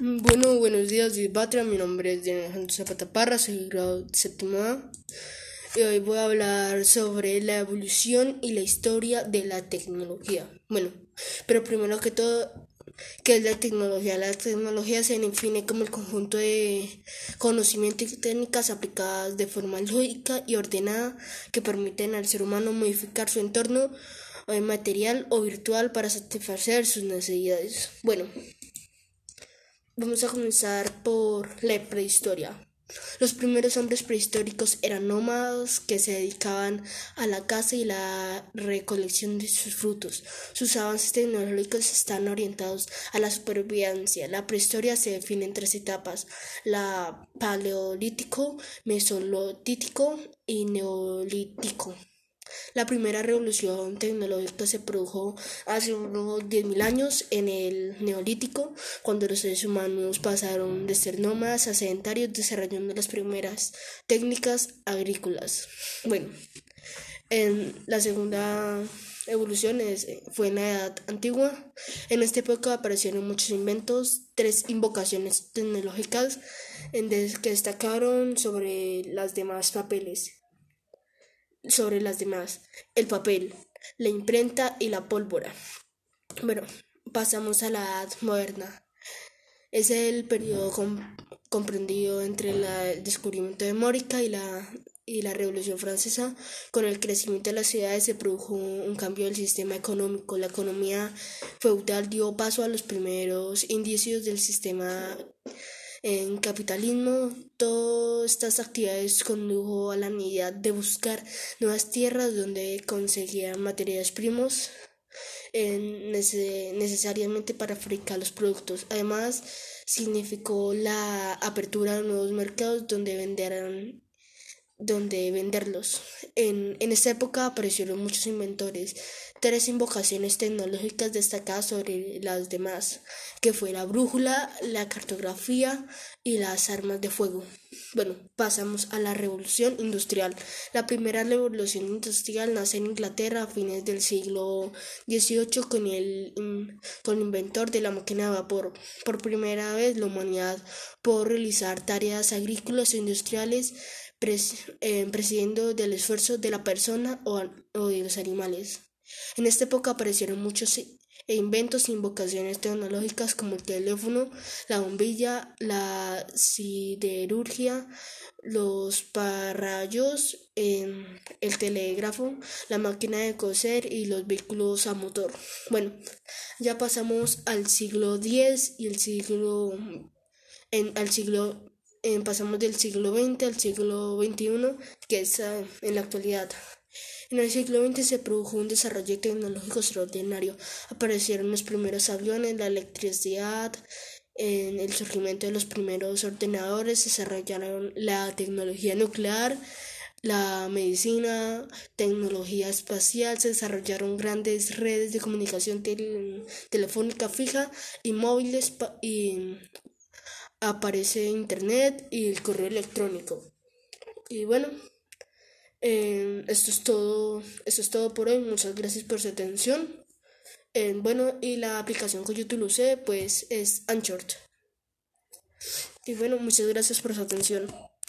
Bueno, buenos días, Patria. Mi nombre es Diana Alejandro Zapata Parra, soy grado séptimo A. Y hoy voy a hablar sobre la evolución y la historia de la tecnología. Bueno, pero primero que todo, ¿qué es la tecnología? La tecnología se define como el conjunto de conocimientos y técnicas aplicadas de forma lógica y ordenada que permiten al ser humano modificar su entorno eh, material o virtual para satisfacer sus necesidades. Bueno, Vamos a comenzar por la prehistoria. Los primeros hombres prehistóricos eran nómadas que se dedicaban a la caza y la recolección de sus frutos. Sus avances tecnológicos están orientados a la supervivencia. La prehistoria se define en tres etapas: la paleolítico, mesolítico y neolítico. La primera revolución tecnológica se produjo hace unos 10.000 años en el Neolítico, cuando los seres humanos pasaron de ser nómadas a sedentarios desarrollando las primeras técnicas agrícolas. Bueno, en la segunda evolución fue en la Edad Antigua. En esta época aparecieron muchos inventos, tres invocaciones tecnológicas en que destacaron sobre las demás papeles sobre las demás, el papel, la imprenta y la pólvora. Bueno, pasamos a la edad moderna. Es el periodo comprendido entre el descubrimiento de Mórica y la, y la Revolución Francesa. Con el crecimiento de las ciudades se produjo un cambio del sistema económico. La economía feudal dio paso a los primeros indicios del sistema en capitalismo, todas estas actividades condujo a la necesidad de buscar nuevas tierras donde conseguían materiales primos necesariamente para fabricar los productos. Además, significó la apertura de nuevos mercados donde venderán donde venderlos. En, en esta época aparecieron muchos inventores, tres invocaciones tecnológicas destacadas sobre las demás, que fue la brújula, la cartografía y las armas de fuego. Bueno, pasamos a la revolución industrial. La primera revolución industrial nace en Inglaterra a fines del siglo XVIII con el, mm, con el inventor de la máquina de vapor. Por primera vez la humanidad pudo realizar tareas agrícolas e industriales eh, presidiendo del esfuerzo de la persona o, de los animales. En esta época aparecieron muchos inventos e invocaciones tecnológicas como el teléfono, la bombilla, la siderurgia, los parrayos, em, el telégrafo, la máquina de coser y los vehículos a motor. Bueno, ya pasamos al siglo X y el siglo en, al siglo pasamos del siglo XX al siglo XXI, que es ah, en la actualidad. En el siglo XX se produjo un desarrollo tecnológico extraordinario. Aparecieron los primeros aviones, la electricidad, en el surgimiento de los primeros ordenadores, se desarrollaron la tecnología nuclear, la medicina, tecnología espacial, se desarrollaron grandes redes de comunicación telefónica fija y móviles y aparece internet y el correo electrónico. Y bueno, eh, esto es todo, esto es todo por hoy. Muchas gracias por su atención. Eh, bueno, y la aplicación que yo utilicé pues es Anchor. Y bueno, muchas gracias por su atención.